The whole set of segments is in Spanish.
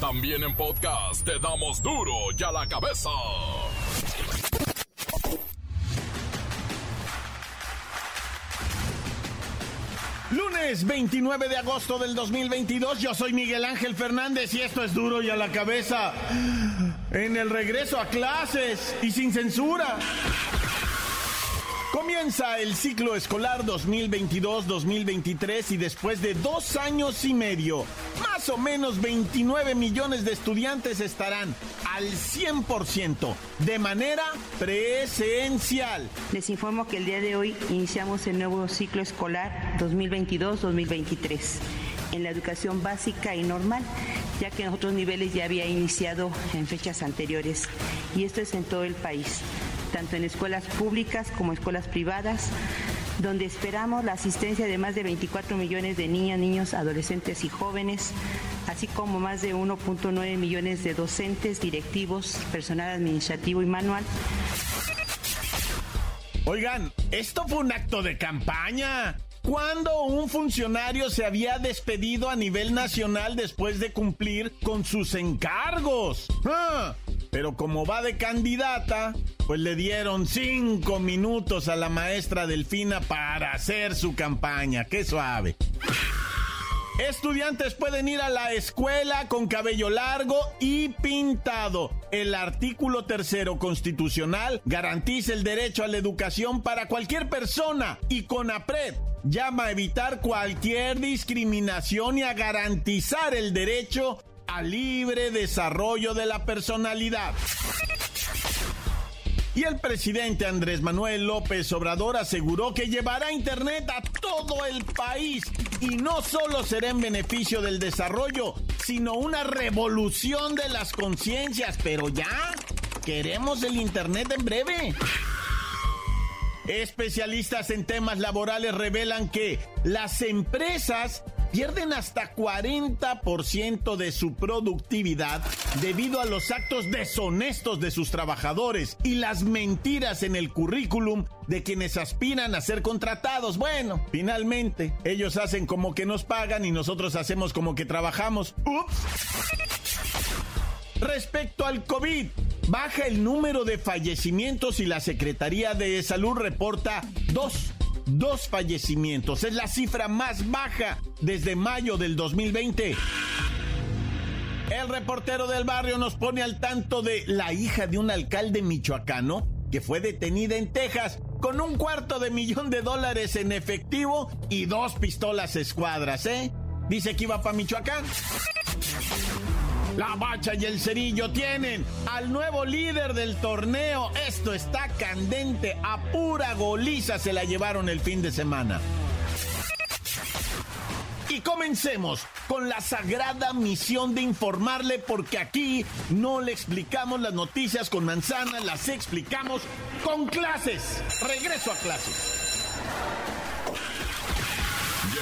También en podcast te damos duro y a la cabeza. Lunes 29 de agosto del 2022, yo soy Miguel Ángel Fernández y esto es duro y a la cabeza. En el regreso a clases y sin censura. Comienza el ciclo escolar 2022-2023 y después de dos años y medio, más o menos 29 millones de estudiantes estarán al 100% de manera presencial. Les informo que el día de hoy iniciamos el nuevo ciclo escolar 2022-2023 en la educación básica y normal, ya que en otros niveles ya había iniciado en fechas anteriores y esto es en todo el país tanto en escuelas públicas como escuelas privadas, donde esperamos la asistencia de más de 24 millones de niñas, niños, adolescentes y jóvenes, así como más de 1.9 millones de docentes, directivos, personal administrativo y manual. Oigan, esto fue un acto de campaña. ¿Cuándo un funcionario se había despedido a nivel nacional después de cumplir con sus encargos? Ah, pero como va de candidata, pues le dieron cinco minutos a la maestra Delfina para hacer su campaña. ¡Qué suave! Estudiantes pueden ir a la escuela con cabello largo y pintado. El artículo tercero constitucional garantiza el derecho a la educación para cualquier persona y con APRED llama a evitar cualquier discriminación y a garantizar el derecho al libre desarrollo de la personalidad. Y el presidente Andrés Manuel López Obrador aseguró que llevará Internet a todo el país y no solo será en beneficio del desarrollo, sino una revolución de las conciencias. Pero ya, queremos el Internet en breve. Especialistas en temas laborales revelan que las empresas pierden hasta 40% de su productividad debido a los actos deshonestos de sus trabajadores y las mentiras en el currículum de quienes aspiran a ser contratados. Bueno, finalmente, ellos hacen como que nos pagan y nosotros hacemos como que trabajamos. Ups. Respecto al COVID, baja el número de fallecimientos y la Secretaría de Salud reporta dos dos fallecimientos. Es la cifra más baja desde mayo del 2020. El reportero del barrio nos pone al tanto de la hija de un alcalde michoacano que fue detenida en Texas con un cuarto de millón de dólares en efectivo y dos pistolas escuadras, ¿eh? Dice que iba para Michoacán. La Bacha y el Cerillo tienen al nuevo líder del torneo. Esto está candente. A pura goliza se la llevaron el fin de semana. Y comencemos con la sagrada misión de informarle porque aquí no le explicamos las noticias con manzanas, las explicamos con clases. Regreso a clases.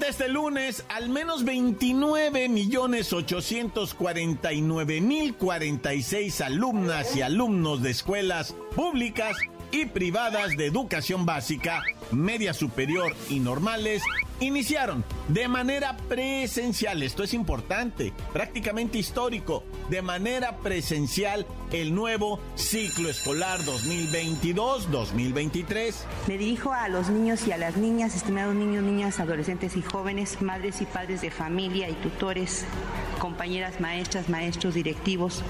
Finalmente este lunes, al menos 29 millones 849 mil 46 alumnas y alumnos de escuelas públicas y privadas de educación básica, media superior y normales iniciaron de manera presencial, esto es importante, prácticamente histórico, de manera presencial el nuevo ciclo escolar 2022-2023. Me dirijo a los niños y a las niñas, estimados niños, niñas, adolescentes y jóvenes, madres y padres de familia y tutores, compañeras maestras, maestros, directivos.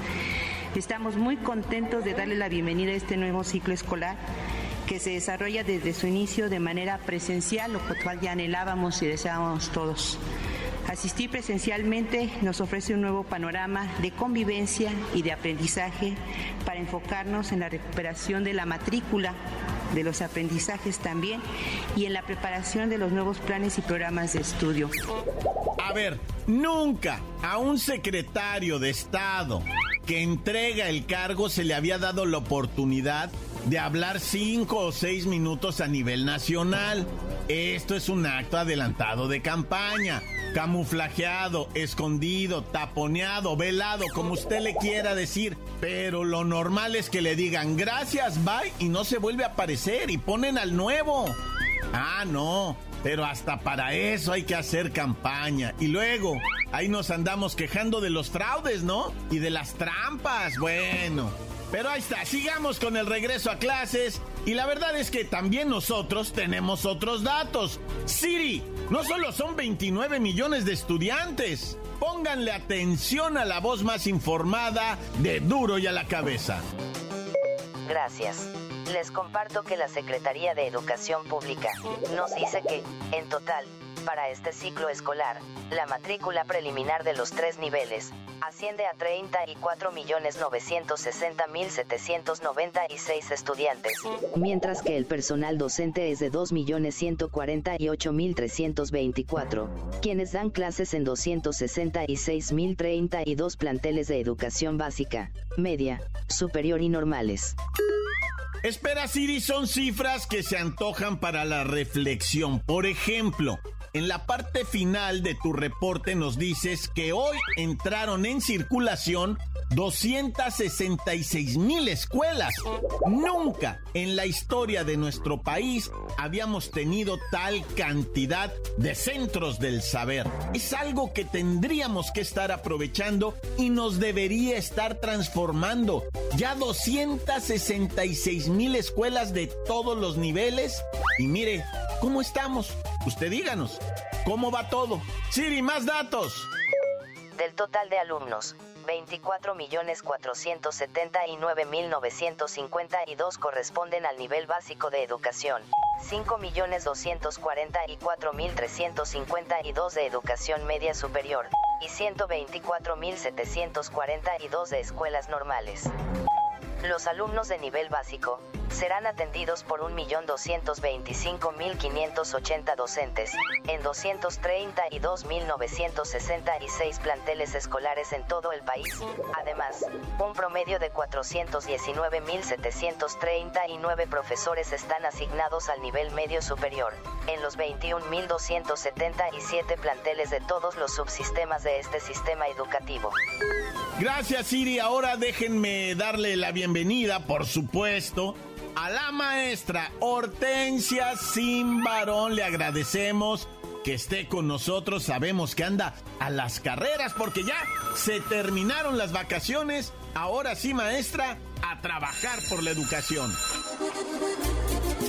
Estamos muy contentos de darle la bienvenida a este nuevo ciclo escolar que se desarrolla desde su inicio de manera presencial, lo cual ya anhelábamos y deseábamos todos. Asistir presencialmente nos ofrece un nuevo panorama de convivencia y de aprendizaje para enfocarnos en la recuperación de la matrícula de los aprendizajes también y en la preparación de los nuevos planes y programas de estudio. A ver, nunca a un secretario de Estado que entrega el cargo se le había dado la oportunidad de hablar cinco o seis minutos a nivel nacional. Esto es un acto adelantado de campaña camuflajeado, escondido, taponeado, velado, como usted le quiera decir. Pero lo normal es que le digan gracias, bye, y no se vuelve a aparecer y ponen al nuevo. Ah, no, pero hasta para eso hay que hacer campaña. Y luego, ahí nos andamos quejando de los fraudes, ¿no? Y de las trampas. Bueno, pero ahí está, sigamos con el regreso a clases. Y la verdad es que también nosotros tenemos otros datos. Siri, no solo son 29 millones de estudiantes. Pónganle atención a la voz más informada de Duro y a la cabeza. Gracias. Les comparto que la Secretaría de Educación Pública nos dice que, en total, para este ciclo escolar, la matrícula preliminar de los tres niveles asciende a 34.960.796 estudiantes, mientras que el personal docente es de 2.148.324, quienes dan clases en 266.032 planteles de educación básica, media, superior y normales. Espera, Siri, son cifras que se antojan para la reflexión. Por ejemplo, en la parte final de tu reporte nos dices que hoy entraron en circulación 266 mil escuelas. Nunca en la historia de nuestro país habíamos tenido tal cantidad de centros del saber. Es algo que tendríamos que estar aprovechando y nos debería estar transformando. Ya 266 mil escuelas de todos los niveles. Y mire, ¿cómo estamos? Usted díganos, ¿cómo va todo? Siri, más datos. Del total de alumnos, 24.479.952 corresponden al nivel básico de educación, 5.244.352 de educación media superior y 124.742 de escuelas normales. Los alumnos de nivel básico, serán atendidos por 1.225.580 docentes, en 232.966 planteles escolares en todo el país, además, un promedio de 419.739 profesores están asignados al nivel medio superior, en los 21.277 planteles de todos los subsistemas de este sistema educativo. Gracias Siri, ahora déjenme darle la bienvenida, por supuesto, a la maestra Hortensia Sin Varón. Le agradecemos que esté con nosotros. Sabemos que anda a las carreras porque ya se terminaron las vacaciones. Ahora sí, maestra, a trabajar por la educación.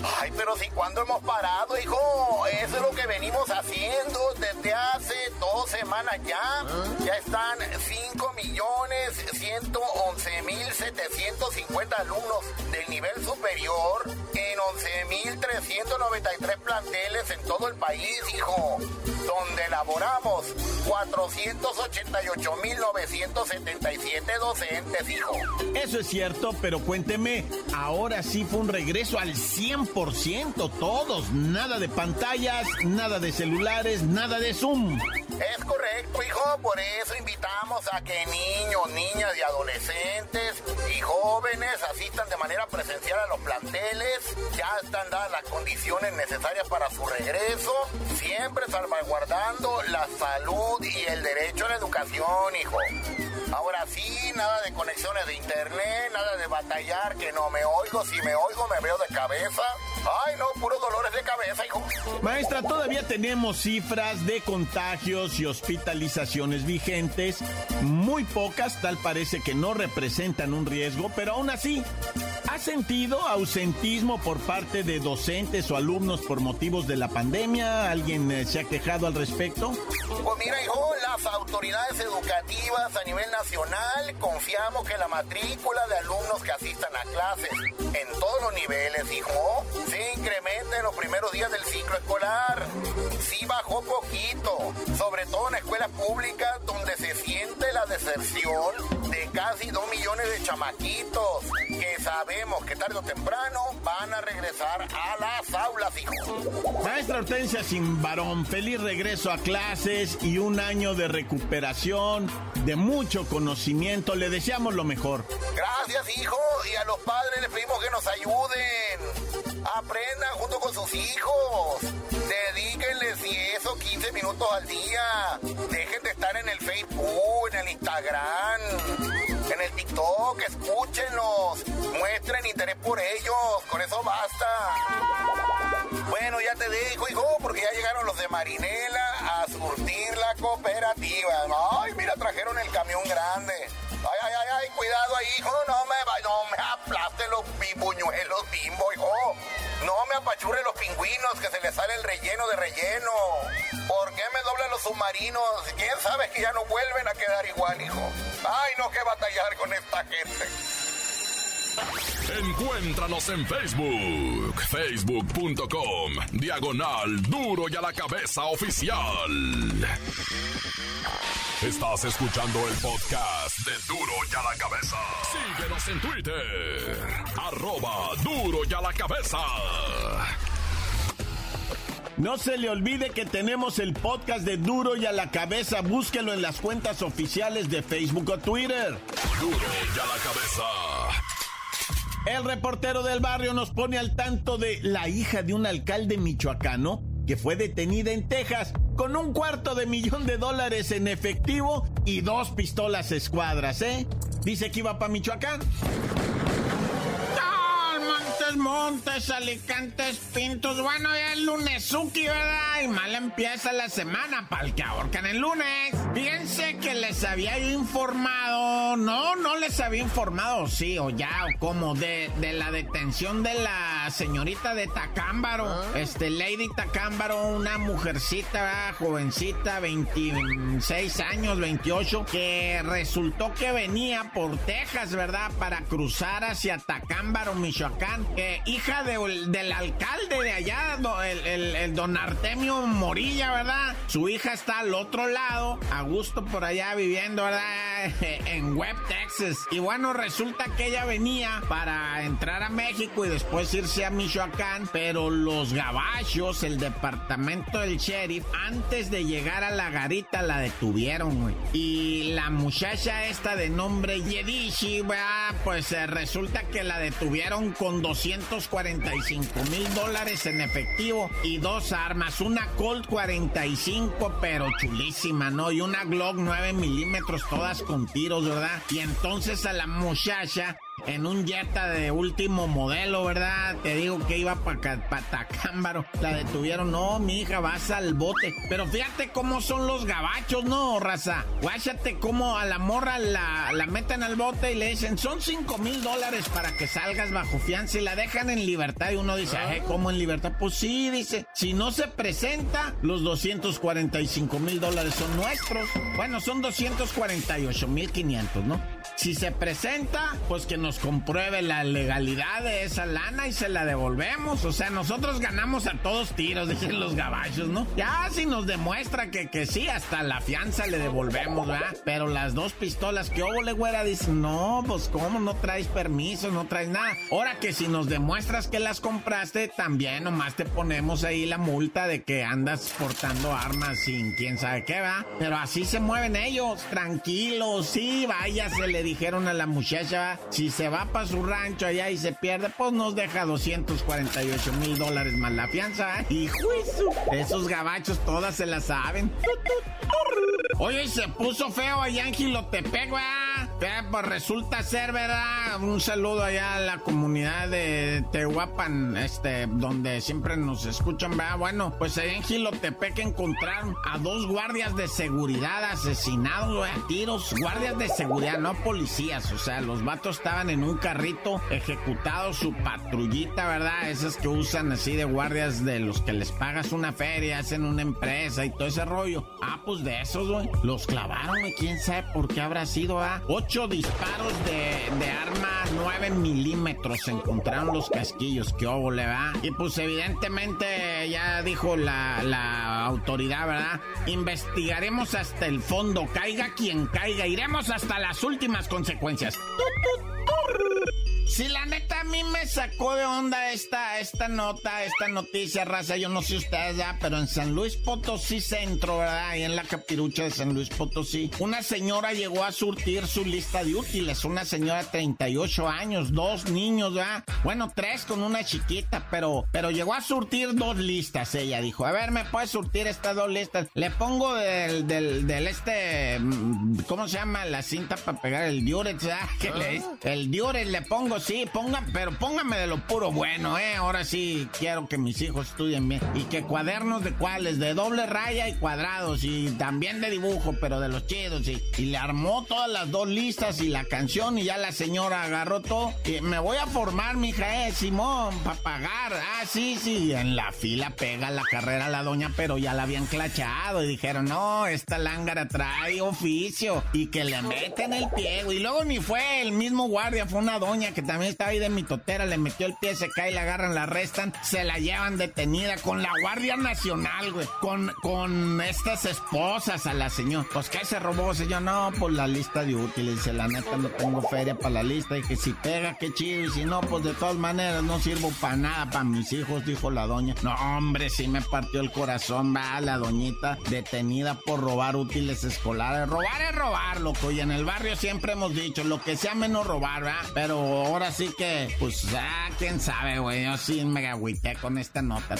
Ay, pero si cuando hemos parado, hijo, eso es lo que venimos haciendo desde hace dos semanas ya. ¿Ah? Ya están 5 millones 111 mil 750 alumnos del nivel superior en 11 mil 393 planteles en todo el país, hijo. Donde elaboramos 488 mil 977 docentes, hijo. Eso es cierto, pero cuénteme, ahora sí fue un regreso al 100 ciento todos, nada de pantallas, nada de celulares, nada de Zoom. Es correcto, hijo, por eso invitamos a que niños, niñas y adolescentes y jóvenes asistan de manera presencial a los planteles. Ya están dadas las condiciones necesarias para su regreso, siempre salvaguardando la salud y el derecho a la educación, hijo. Ahora sí, nada de conexiones de internet, nada de batallar, que no me oigo, si me oigo me veo de cabeza. Ay, no, puros dolores de cabeza, hijo. Maestra, todavía tenemos cifras de contagios y hospitalizaciones vigentes, muy pocas, tal parece que no representan un riesgo, pero aún así, ¿ha sentido ausentismo por parte de docentes o alumnos por motivos de la pandemia? ¿Alguien eh, se ha quejado al respecto? Pues mira, hijo, las autoridades educativas a nivel nacional confiamos que la matrícula de alumnos que asistan a clases en todos los niveles, hijo. Se incrementa en los primeros días del ciclo escolar. Sí bajó poquito, sobre todo en escuelas públicas donde se siente la deserción de casi dos millones de chamaquitos que sabemos que tarde o temprano van a regresar a las aulas, hijo. Maestra Hortensia Sin varón, feliz regreso a clases y un año de recuperación, de mucho conocimiento. Le deseamos lo mejor. Gracias, hijo, y a los padres les pedimos que nos ayuden. Aprendan junto con sus hijos. Dedíquenles si eso 15 minutos al día. Dejen de estar en el Facebook, en el Instagram, en el TikTok. Escúchenlos. Muestren interés por ellos. Con eso basta. Bueno, ya te dejo, hijo, porque ya llegaron los de Marinela a surtir la cooperativa. Ay, mira, trajeron el camión grande. Ay, ay, ay, ay, cuidado ahí, hijo, no me, no me aplaste los buñuelos bimbo, hijo. No me apachure los pingüinos que se les sale el relleno de relleno. ¿Por qué me doblan los submarinos? ¿Quién sabe que ya no vuelven a quedar igual, hijo? Ay, no, que batallar con esta gente. Encuéntranos en Facebook, facebook.com, diagonal duro y a la cabeza oficial. Estás escuchando el podcast de Duro y a la cabeza. Síguenos en Twitter, arroba duro y a la cabeza. No se le olvide que tenemos el podcast de Duro y a la cabeza. Búsquelo en las cuentas oficiales de Facebook o Twitter. Duro y a la cabeza. El reportero del barrio nos pone al tanto de la hija de un alcalde michoacano que fue detenida en Texas con un cuarto de millón de dólares en efectivo y dos pistolas escuadras, ¿eh? Dice que iba para Michoacán. Montes, Alicantes, Pintos. Bueno, ya es lunesuki, ¿verdad? Y mal empieza la semana para el que ahorcan el lunes. Fíjense que les había informado. No, no les había informado, sí, o ya, o como, de, de la detención de la señorita de Tacámbaro. Este, Lady Tacámbaro, una mujercita, ¿verdad? jovencita, 26 años, 28, que resultó que venía por Texas, ¿verdad? Para cruzar hacia Tacámbaro, Michoacán hija del alcalde de allá, el, don Artemio Morilla, ¿verdad? Su hija está al otro lado, a gusto por allá viviendo, ¿verdad? En Web, Texas. Y bueno, resulta que ella venía para entrar a México y después irse a Michoacán, pero los gabachos, el departamento del sheriff, antes de llegar a la garita la detuvieron, güey. Y la muchacha esta de nombre Yedishi, pues eh, resulta que la detuvieron con 200 245 mil dólares en efectivo y dos armas, una Colt 45 pero chulísima, ¿no? Y una Glock 9 milímetros todas con tiros, ¿verdad? Y entonces a la muchacha en un Jetta de último modelo, ¿verdad? Te digo que iba para pa Tacámbaro. La detuvieron. No, mi hija, vas al bote. Pero fíjate cómo son los gabachos, ¿no, raza? Guáchate cómo a la morra la, la meten al bote y le dicen, son 5 mil dólares para que salgas bajo fianza y la dejan en libertad. Y uno dice, ay, ¿cómo en libertad? Pues sí, dice, si no se presenta, los 245 mil dólares son nuestros. Bueno, son 248 mil 500, ¿no? Si se presenta, pues que nos compruebe la legalidad de esa lana y se la devolvemos. O sea, nosotros ganamos a todos tiros, dicen los gabachos, ¿no? Ya si nos demuestra que, que sí, hasta la fianza le devolvemos, ¿verdad? Pero las dos pistolas que hubo le güera dice, no, pues cómo no traes permiso, no traes nada. Ahora que si nos demuestras que las compraste, también nomás te ponemos ahí la multa de que andas portando armas sin quién sabe qué, va. Pero así se mueven ellos, tranquilos, sí, vaya, se le dijeron a la muchacha, si se va para su rancho allá y se pierde, pues nos deja 248 mil dólares más la fianza. Y juicio, esos gabachos todas se la saben. Oye, se puso feo allá en Gilotepec, güey. Pues resulta ser, ¿verdad? Un saludo allá a la comunidad de Tehuapan, este, donde siempre nos escuchan, ¿verdad? Bueno, pues allá en Gilotepec encontraron a dos guardias de seguridad asesinados, güey, tiros. Guardias de seguridad, no policías. O sea, los vatos estaban en un carrito ejecutados, su patrullita, ¿verdad? Esas que usan así de guardias de los que les pagas una feria, hacen una empresa y todo ese rollo. Ah, pues de esos, güey. Los clavaron, güey. ¿Quién sabe por qué habrá sido, ah? Disparos de, de arma 9 milímetros. Encontraron los casquillos. ¿Qué obo le? Y pues evidentemente ya dijo la, la autoridad, ¿verdad? Investigaremos hasta el fondo. Caiga quien caiga. Iremos hasta las últimas consecuencias. Si la neta a mí me sacó de onda esta, esta nota, esta noticia, raza. Yo no sé ustedes ya, pero en San Luis Potosí Centro, ¿verdad? Ahí en la capirucha de San Luis Potosí, una señora llegó a surtir su lista de útiles. Una señora de 38 años, dos niños, ¿verdad? Bueno, tres con una chiquita, pero, pero llegó a surtir dos listas. Ella dijo, a ver, ¿me puedes surtir estas dos listas? Le pongo del, del, del este, mm, ¿cómo se llama? La cinta para pegar el diurex, ¿verdad? ¿Qué le dice? El diurex le pongo sí, pongan, pero póngame de lo puro bueno, ¿eh? Ahora sí quiero que mis hijos estudien bien. Y que cuadernos de cuáles, de doble raya y cuadrados, y también de dibujo, pero de los chidos. Y, y le armó todas las dos listas y la canción, y ya la señora agarró todo. Y me voy a formar, mija, eh, Simón, para pagar. Ah, sí, sí. En la fila pega la carrera la doña, pero ya la habían clachado. Y dijeron, no, esta lángara trae oficio. Y que le meten el pie. Y luego ni fue el mismo guardia, fue una doña que también estaba ahí de mi totera, le metió el pie, se cae, la agarran, la arrestan, se la llevan detenida con la Guardia Nacional, güey, con, con estas esposas a la señora. Pues, ¿qué se robó, señor? No, pues la lista de útiles, dice, la neta no tengo feria para la lista, y que si pega, qué chido, y si no, pues de todas maneras no sirvo para nada, para mis hijos, dijo la doña. No, hombre, sí me partió el corazón, va, la doñita detenida por robar útiles escolares. Robar es robar, loco, y en el barrio siempre hemos dicho, lo que sea menos robar, ¿verdad? Pero ahora sí que, pues, ah, quién sabe, güey. Yo sí me agüité con esta nota.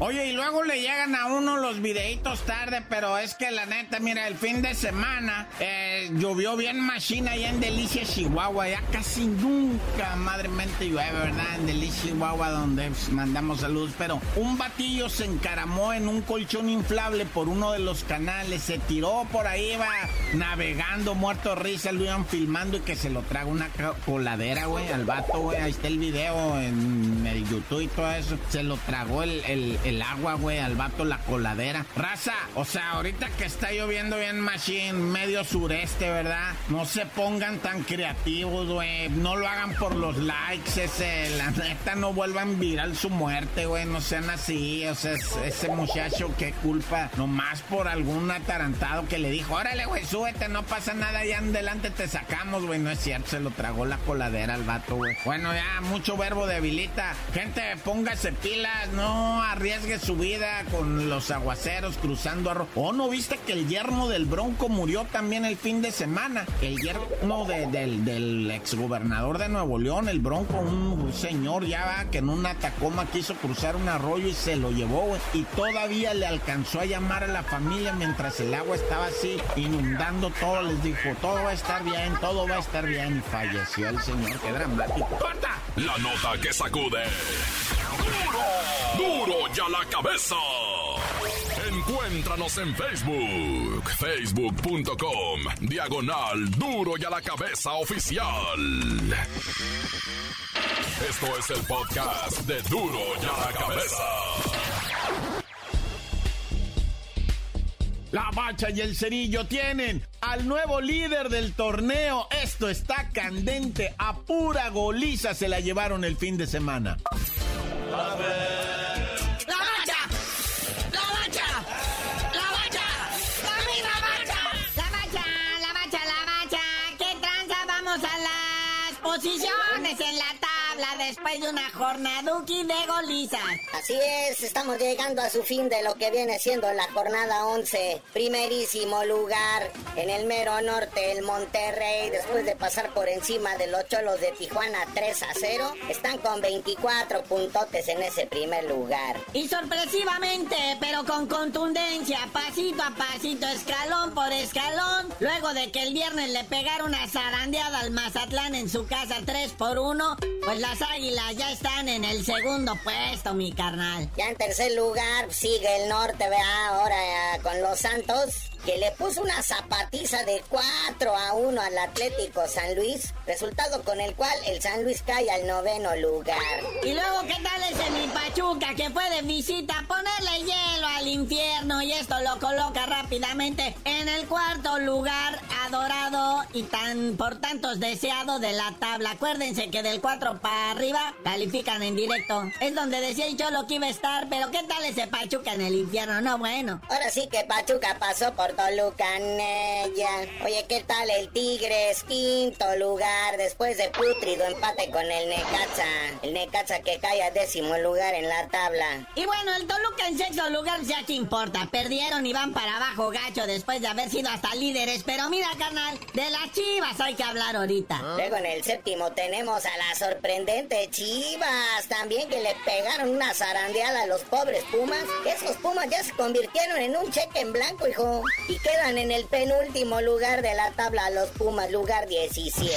Oye, y luego le llegan a uno los videitos tarde, pero es que la neta, mira, el fin de semana eh, llovió bien machina allá en Delicia, Chihuahua. Ya casi nunca, madremente llueve, ¿verdad? En Delicia, Chihuahua, donde pues, mandamos saludos. Pero un batillo se encaramó en un colchón inflable por uno de los canales. Se tiró por ahí, va navegando, muerto risa. Lo iban filmando y que se lo traga una coladera, güey, al vato, güey. Ahí está el video en el YouTube y todo eso. Se lo tragó el, el, el agua, güey, al vato la coladera. Raza, o sea, ahorita que está lloviendo bien machine, medio sureste, ¿verdad? No se pongan tan creativos, güey. No lo hagan por los likes, ese. La neta, no vuelvan viral su muerte, güey. No sean así. O sea, es- ese muchacho, qué culpa. Nomás por algún atarantado que le dijo, órale, güey, súbete, no pasa nada, allá en adelante te sacamos, güey. No es cierto, se lo tragó la coladera al vato, güey. Bueno, ya, mucho verbo debilita. Gente, póngase no arriesgue su vida con los aguaceros cruzando arroz. ¿O no viste que el yerno del Bronco murió también el fin de semana? El yerno de- del, del exgobernador de Nuevo León, el Bronco, un señor ya va que en una Tacoma quiso cruzar un arroyo y se lo llevó. Y todavía le alcanzó a llamar a la familia mientras el agua estaba así inundando todo. Les dijo, todo va a estar bien, todo va a estar bien. Y falleció el señor, qué dramático. ¡Corta! La nota que sacude. ¡Duro! ¡Duro ya la cabeza! Encuéntranos en Facebook, facebook.com, diagonal Duro y a la cabeza oficial. Esto es el podcast de Duro y a la cabeza. La Bacha y el Cerillo tienen al nuevo líder del torneo. Esto está candente. A pura goliza se la llevaron el fin de semana. ¡La bacha! Posiciones en la después de una jornaduki de golizas. Así es, estamos llegando a su fin de lo que viene siendo la jornada 11. Primerísimo lugar en el mero norte, el Monterrey, después de pasar por encima de los Cholos de Tijuana 3 a 0, están con 24 puntotes en ese primer lugar. Y sorpresivamente, pero con contundencia, pasito a pasito, escalón por escalón, luego de que el viernes le pegaron una zarandeada al Mazatlán en su casa 3 por 1, pues las águilas ya están en el segundo puesto, mi carnal. Ya en tercer lugar sigue el norte, vea, ahora eh, con los Santos, que le puso una zapatiza de 4 a 1 al Atlético San Luis, resultado con el cual el San Luis cae al noveno lugar. Y luego, ¿qué tal ese mi Pachuca que fue de visita a ponerle hielo al infierno y esto lo coloca rápidamente en el cuarto lugar adorado y tan por tantos deseado de la tabla. Acuérdense que del 4 para arriba califican en directo. Es donde decía el Cholo que iba a estar, pero ¿qué tal ese Pachuca en el infierno? No, bueno. Ahora sí que Pachuca pasó por Toluca, Nella. Oye, ¿qué tal el Tigres? Quinto lugar después de putrido empate con el Necaxa. El Necaxa que cae a décimo lugar en la tabla. Y bueno, el Toluca en sexto lugar ya que importa. Perdieron y van para abajo gacho después de haber sido hasta líderes. Pero mira, carnal, de las chivas hay que hablar ahorita. Luego en el séptimo tenemos a la sorprendente Chivas. También que le pegaron una zarandeada a los pobres Pumas. Esos Pumas ya se convirtieron en un cheque en blanco, hijo. Y quedan en el penúltimo lugar de la tabla los Pumas, lugar 17.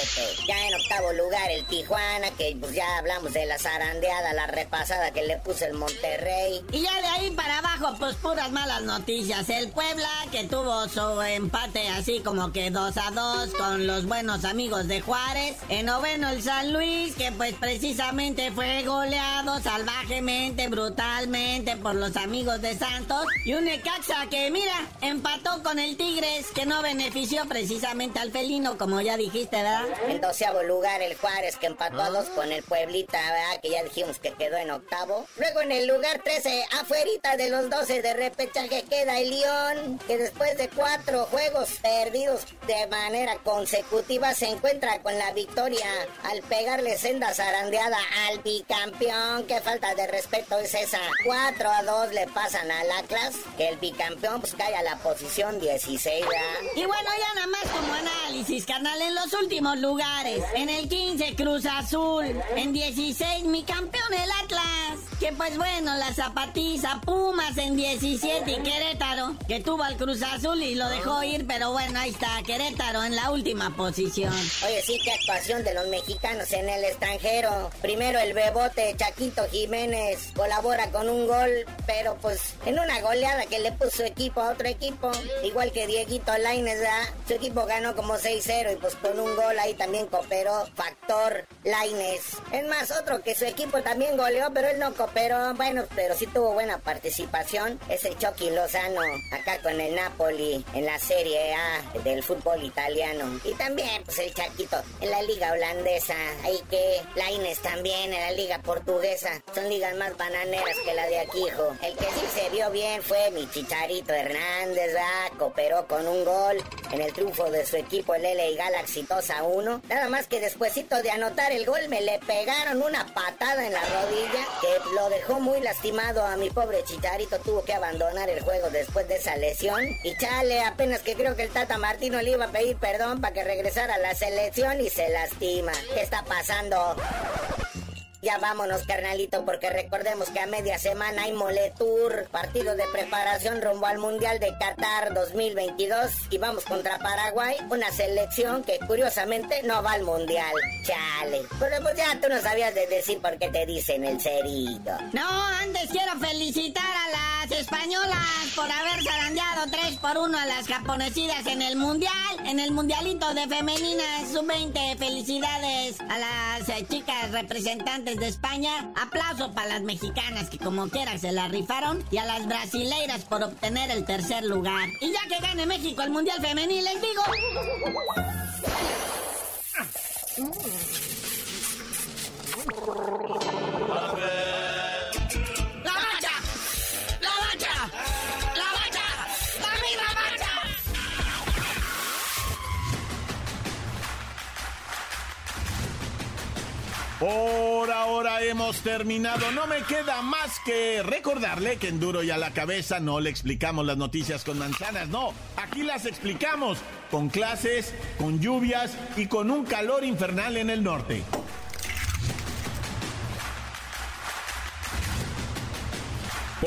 Ya en octavo lugar el Tijuana, que pues ya hablamos de la zarandeada, la repasada que le puso el Monterrey. Y ya de ahí para abajo, pues puras malas noticias. El Puebla, que tuvo su empate así como que 2 a 2 con los buenos amigos de Juárez. En noveno el San Luis, que pues precisamente fue goleado salvajemente, brutalmente por los amigos de Santos. Y un Necaxa que, mira, empató con el Tigres, que no benefició precisamente al felino, como ya dijiste, ¿verdad? En doceavo lugar el Juárez, que empató a dos con el Pueblita, ¿verdad? Que ya dijimos que quedó en octavo. Luego en el lugar 13, afuerita de los 12 de repechaje queda el León, que después de cuatro juegos perdidos de manera consecutiva se encuentra con la victoria al pegarle senda al bicampeón. Qué falta de respeto es esa. 4 a 2 le pasan al Atlas, que el bicampeón pues cae a la posición 16. ¿verdad? Y bueno, ya nada más como análisis, carnal, en los últimos lugares. En el 15, Cruz Azul. En 16, mi campeón, el Atlas. Que pues bueno, la zapatiza, Pumas en 17 y Querétaro, que tuvo al Cruz Azul y lo dejó ir, pero bueno, ahí está, Querétaro en la última posición. Oye, sí, qué actuación de los mexicanos en el extranjero. Primero el bebote Chaquito Jiménez colabora con un gol, pero pues en una goleada que le puso equipo a otro equipo, igual que Dieguito ¿verdad? Su equipo ganó como 6-0 y pues con un gol ahí también cooperó Factor Laines. Es más, otro que su equipo también goleó, pero él no cooperó. Bueno, pero sí tuvo buena participación. Es el Chucky Lozano, acá con el Napoli en la Serie A del fútbol italiano. Y también, pues el Chaquito en la liga holandesa. Ahí que También en la liga portuguesa. Son ligas más bananeras que la de aquí, hijo. El que sí se vio bien fue mi Chicharito Hernández, ¿verdad? Cooperó con un gol en el triunfo de su equipo, el LA Galaxy 2 a 1. Nada más que despuesito de anotar el gol me le pegaron una patada en la rodilla que lo dejó muy lastimado a mi pobre Chicharito. Tuvo que abandonar el juego después de esa lesión. Y chale, apenas que creo que el Tata Martino le iba a pedir perdón para que regresara a la selección y se lastima. ¿Qué está pasando? Ya vámonos, carnalito, porque recordemos que a media semana hay Moletour, partido de preparación rumbo al Mundial de Qatar 2022 y vamos contra Paraguay, una selección que curiosamente no va al Mundial. Chale. Pero pues ya tú no sabías de decir por qué te dicen el cerito. No, antes quiero felicitar a las españolas por haber zarandeado 3 por 1 a las japonesidas en el Mundial, en el Mundialito de Femeninas Sub-20. Felicidades a las eh, chicas representantes de España. Aplauso para las mexicanas que como quiera se la rifaron y a las brasileiras por obtener el tercer lugar. Y ya que gane México el Mundial Femenil, les digo... Por ahora hemos terminado. No me queda más que recordarle que en Duro y a la cabeza no le explicamos las noticias con manzanas. No, aquí las explicamos con clases, con lluvias y con un calor infernal en el norte.